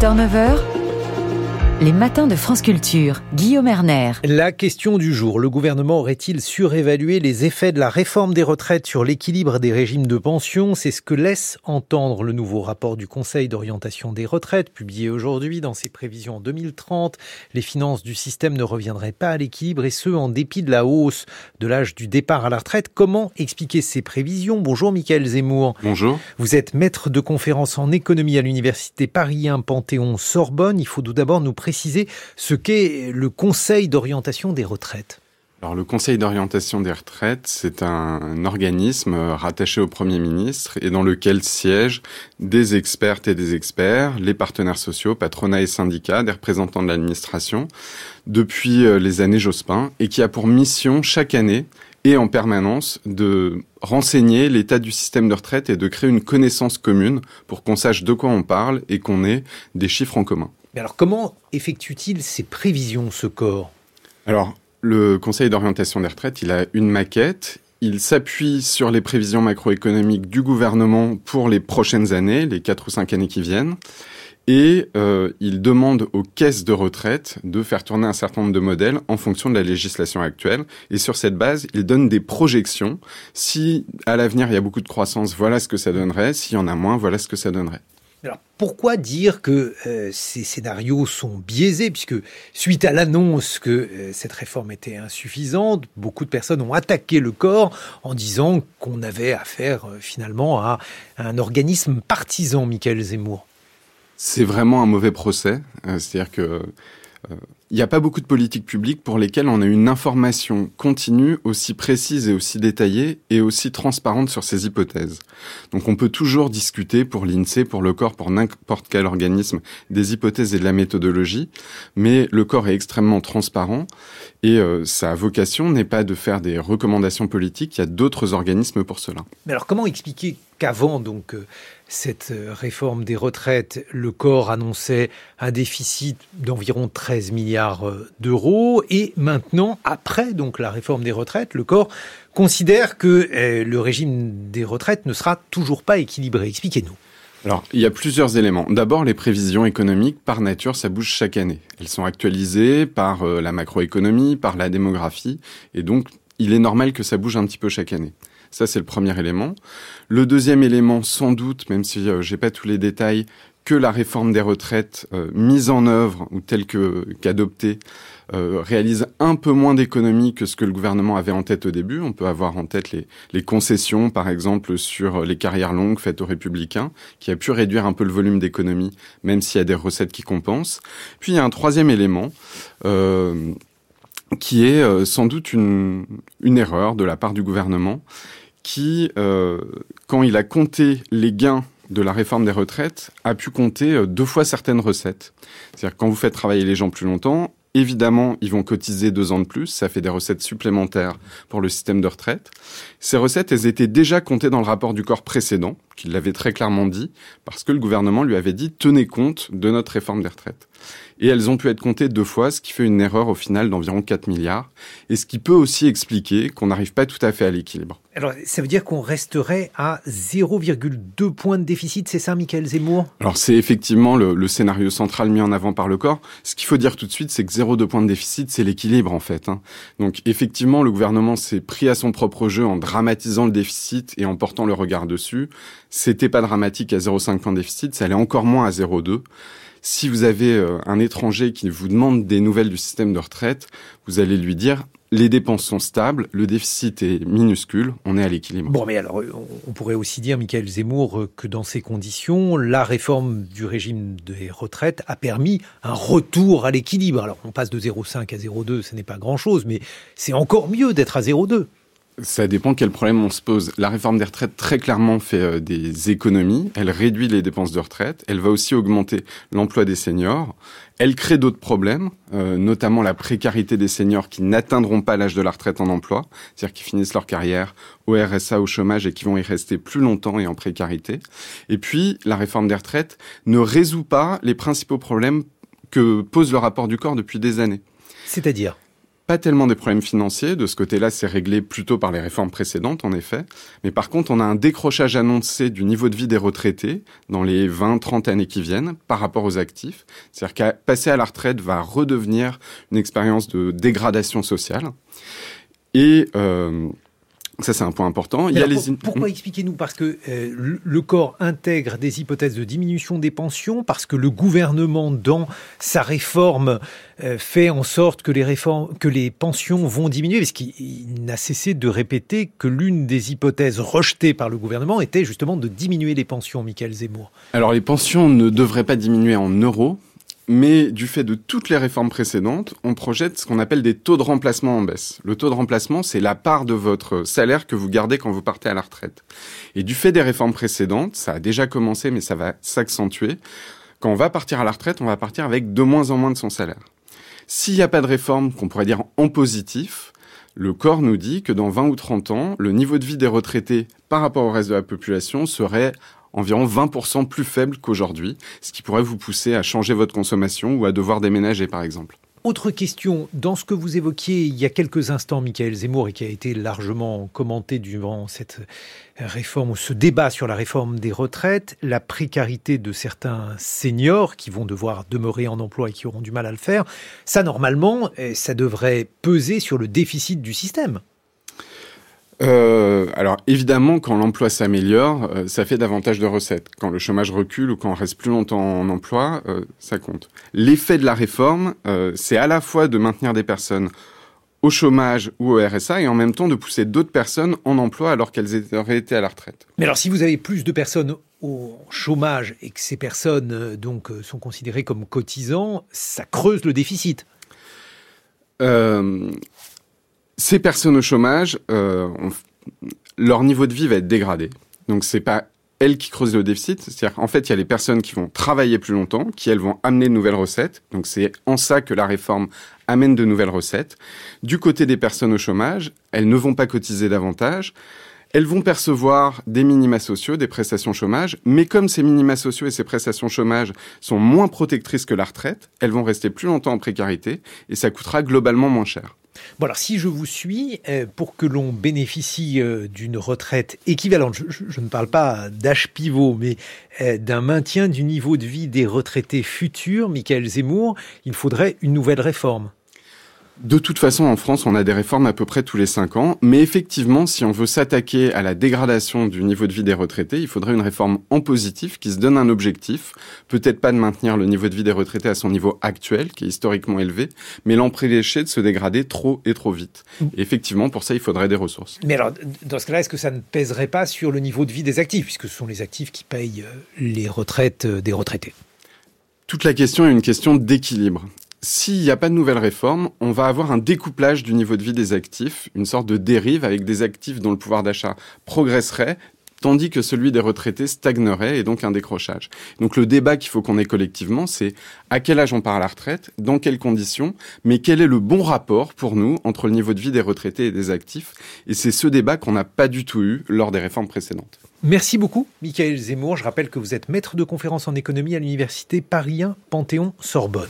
Turnover, les matins de France Culture, Guillaume Erner. La question du jour, le gouvernement aurait-il surévalué les effets de la réforme des retraites sur l'équilibre des régimes de pension? C'est ce que laisse entendre le nouveau rapport du Conseil d'orientation des retraites, publié aujourd'hui dans ses prévisions en 2030. Les finances du système ne reviendraient pas à l'équilibre et ce, en dépit de la hausse de l'âge du départ à la retraite. Comment expliquer ces prévisions? Bonjour Michael Zemmour. Bonjour. Vous êtes maître de conférence en économie à l'université Paris 1 Panthéon-Sorbonne. Il faut tout d'abord nous préciser ce qu'est le Conseil d'orientation des retraites. Alors le Conseil d'orientation des retraites, c'est un organisme rattaché au Premier ministre et dans lequel siègent des expertes et des experts, les partenaires sociaux, patronat et syndicats, des représentants de l'administration, depuis euh, les années Jospin, et qui a pour mission chaque année et en permanence de renseigner l'état du système de retraite et de créer une connaissance commune pour qu'on sache de quoi on parle et qu'on ait des chiffres en commun. Mais alors comment effectue-t-il ces prévisions, ce corps? Alors, le Conseil d'orientation des retraites, il a une maquette. Il s'appuie sur les prévisions macroéconomiques du gouvernement pour les prochaines années, les quatre ou cinq années qui viennent. Et euh, il demande aux caisses de retraite de faire tourner un certain nombre de modèles en fonction de la législation actuelle. Et sur cette base, il donne des projections. Si à l'avenir il y a beaucoup de croissance, voilà ce que ça donnerait. S'il y en a moins, voilà ce que ça donnerait. Alors pourquoi dire que euh, ces scénarios sont biaisés? Puisque suite à l'annonce que euh, cette réforme était insuffisante, beaucoup de personnes ont attaqué le corps en disant qu'on avait affaire euh, finalement à un organisme partisan, Michael Zemmour. C'est vraiment un mauvais procès. C'est-à-dire que il n'y a pas beaucoup de politiques publiques pour lesquelles on a une information continue aussi précise et aussi détaillée et aussi transparente sur ces hypothèses. Donc on peut toujours discuter pour l'INSEE, pour le corps, pour n'importe quel organisme des hypothèses et de la méthodologie, mais le corps est extrêmement transparent et euh, sa vocation n'est pas de faire des recommandations politiques, il y a d'autres organismes pour cela. Mais alors comment expliquer qu'avant donc euh, cette euh, réforme des retraites, le corps annonçait un déficit d'environ 13 milliards euh, d'euros et maintenant, après donc la réforme des retraites, le corps considère que le régime des retraites ne sera toujours pas équilibré. Expliquez-nous. Alors, il y a plusieurs éléments. D'abord, les prévisions économiques, par nature, ça bouge chaque année. Elles sont actualisées par la macroéconomie, par la démographie, et donc il est normal que ça bouge un petit peu chaque année. Ça, c'est le premier élément. Le deuxième élément, sans doute, même si euh, j'ai pas tous les détails, que la réforme des retraites euh, mise en œuvre ou telle que qu'adoptée euh, réalise un peu moins d'économies que ce que le gouvernement avait en tête au début. On peut avoir en tête les, concessions, par exemple, sur les carrières longues faites aux républicains, qui a pu réduire un peu le volume d'économies, même s'il y a des recettes qui compensent. Puis il y a un troisième élément. Euh, qui est euh, sans doute une, erreur de la part du gouvernement, qui, euh, quand il a compté les gains de la réforme des retraites, a pu compter euh, deux fois certaines recettes. C'est-à-dire quand vous faites travailler les gens plus longtemps, Évidemment, ils vont cotiser deux ans de plus, ça fait des recettes supplémentaires pour le système de retraite. Ces recettes, elles étaient déjà comptées dans le rapport du corps précédent, qu'il l'avait très clairement dit, parce que le gouvernement lui avait dit tenez compte de notre réforme des retraites et elles ont pu être comptées deux fois, ce qui fait une erreur au final d'environ 4 milliards, et ce qui peut aussi expliquer qu'on n'arrive pas tout à fait à l'équilibre. Alors, ça veut dire qu'on resterait à 0,2 points de déficit, c'est ça, Michael Zemmour? Alors, c'est effectivement le, le, scénario central mis en avant par le corps. Ce qu'il faut dire tout de suite, c'est que 0,2 points de déficit, c'est l'équilibre, en fait. Hein. Donc, effectivement, le gouvernement s'est pris à son propre jeu en dramatisant le déficit et en portant le regard dessus. C'était pas dramatique à 0,5 points de déficit, ça allait encore moins à 0,2. Si vous avez euh, un étranger qui vous demande des nouvelles du système de retraite, vous allez lui dire les dépenses sont stables, le déficit est minuscule, on est à l'équilibre. Bon, mais alors, on pourrait aussi dire, Michael Zemmour, que dans ces conditions, la réforme du régime des retraites a permis un retour à l'équilibre. Alors, on passe de 0,5 à 0,2, ce n'est pas grand-chose, mais c'est encore mieux d'être à 0,2. Ça dépend quel problème on se pose. La réforme des retraites très clairement fait euh, des économies. Elle réduit les dépenses de retraite. Elle va aussi augmenter l'emploi des seniors. Elle crée d'autres problèmes, euh, notamment la précarité des seniors qui n'atteindront pas l'âge de la retraite en emploi, c'est-à-dire qui finissent leur carrière au RSA, au chômage et qui vont y rester plus longtemps et en précarité. Et puis, la réforme des retraites ne résout pas les principaux problèmes que pose le rapport du corps depuis des années. C'est-à-dire? Pas tellement des problèmes financiers. De ce côté-là, c'est réglé plutôt par les réformes précédentes, en effet. Mais par contre, on a un décrochage annoncé du niveau de vie des retraités dans les 20, 30 années qui viennent par rapport aux actifs. C'est-à-dire qu'à passer à la retraite va redevenir une expérience de dégradation sociale. Et euh, ça, c'est un point important. Il y a les... Pourquoi hmm. expliquez-nous Parce que euh, le corps intègre des hypothèses de diminution des pensions, parce que le gouvernement, dans sa réforme, euh, fait en sorte que les, réformes, que les pensions vont diminuer, parce qu'il n'a cessé de répéter que l'une des hypothèses rejetées par le gouvernement était justement de diminuer les pensions, Michael Zemmour. Alors les pensions ne devraient pas diminuer en euros, mais du fait de toutes les réformes précédentes, on projette ce qu'on appelle des taux de remplacement en baisse. Le taux de remplacement, c'est la part de votre salaire que vous gardez quand vous partez à la retraite. Et du fait des réformes précédentes, ça a déjà commencé, mais ça va s'accentuer. Quand on va partir à la retraite, on va partir avec de moins en moins de son salaire. S'il n'y a pas de réforme qu'on pourrait dire en positif, le corps nous dit que dans 20 ou 30 ans, le niveau de vie des retraités par rapport au reste de la population serait environ 20% plus faible qu'aujourd'hui, ce qui pourrait vous pousser à changer votre consommation ou à devoir déménager par exemple. Autre question, dans ce que vous évoquiez il y a quelques instants, Michael Zemmour, et qui a été largement commenté durant cette réforme ou ce débat sur la réforme des retraites, la précarité de certains seniors qui vont devoir demeurer en emploi et qui auront du mal à le faire, ça normalement, eh, ça devrait peser sur le déficit du système. Euh, alors évidemment, quand l'emploi s'améliore, euh, ça fait davantage de recettes. Quand le chômage recule ou quand on reste plus longtemps en emploi, euh, ça compte. L'effet de la réforme, c'est à la fois de maintenir des personnes au chômage ou au RSA et en même temps de pousser d'autres personnes en emploi alors qu'elles auraient été à la retraite. Mais alors si vous avez plus de personnes au chômage et que ces personnes donc sont considérées comme cotisants, ça creuse le déficit. Euh, ces personnes au chômage, euh, leur niveau de vie va être dégradé. Donc c'est pas elles qui creusent le déficit. C'est-à-dire qu'en fait, il y a les personnes qui vont travailler plus longtemps, qui elles vont amener de nouvelles recettes. Donc c'est en ça que la réforme amène de nouvelles recettes. Du côté des personnes au chômage, elles ne vont pas cotiser davantage. Elles vont percevoir des minima sociaux, des prestations chômage, mais comme ces minima sociaux et ces prestations chômage sont moins protectrices que la retraite, elles vont rester plus longtemps en précarité et ça coûtera globalement moins cher. Bon si je vous suis, euh, pour que l'on bénéficie euh, d'une retraite équivalente, je, ne parle pas d'âge pivot, mais euh, d'un maintien du niveau de vie des retraités futurs, Michael Zemmour, il faudrait une nouvelle réforme. De toute façon, en France, on a des réformes à peu près tous les cinq ans. Mais effectivement, si on veut s'attaquer à la dégradation du niveau de vie des retraités, il faudrait une réforme en positif qui se donne un objectif. Peut-être pas de maintenir le niveau de vie des retraités à son niveau actuel, qui est historiquement élevé, mais l'empêcher de se dégrader trop et trop vite. Et effectivement, pour ça, il faudrait des ressources. Mais alors, dans ce cas-là, est-ce que ça ne pèserait pas sur le niveau de vie des actifs, puisque ce sont les actifs qui payent euh, les retraites euh, des retraités? Toute la question est une question d'équilibre. S'il n'y a pas de nouvelle réforme, on va avoir un découplage du niveau de vie des actifs, une sorte de dérive avec des actifs dont le pouvoir d'achat progresserait, tandis que celui des retraités stagnerait et donc un décrochage. Donc le débat qu'il faut qu'on ait collectivement, c'est à quel âge on part à la retraite, dans quelles conditions, mais quel est le bon rapport pour nous entre le niveau de vie des retraités et des actifs. Et c'est ce débat qu'on n'a pas du tout eu lors des réformes précédentes. Merci beaucoup, Michael Zemmour. Je rappelle que vous êtes maître de conférence en économie à l'université Paris 1 Panthéon-Sorbonne.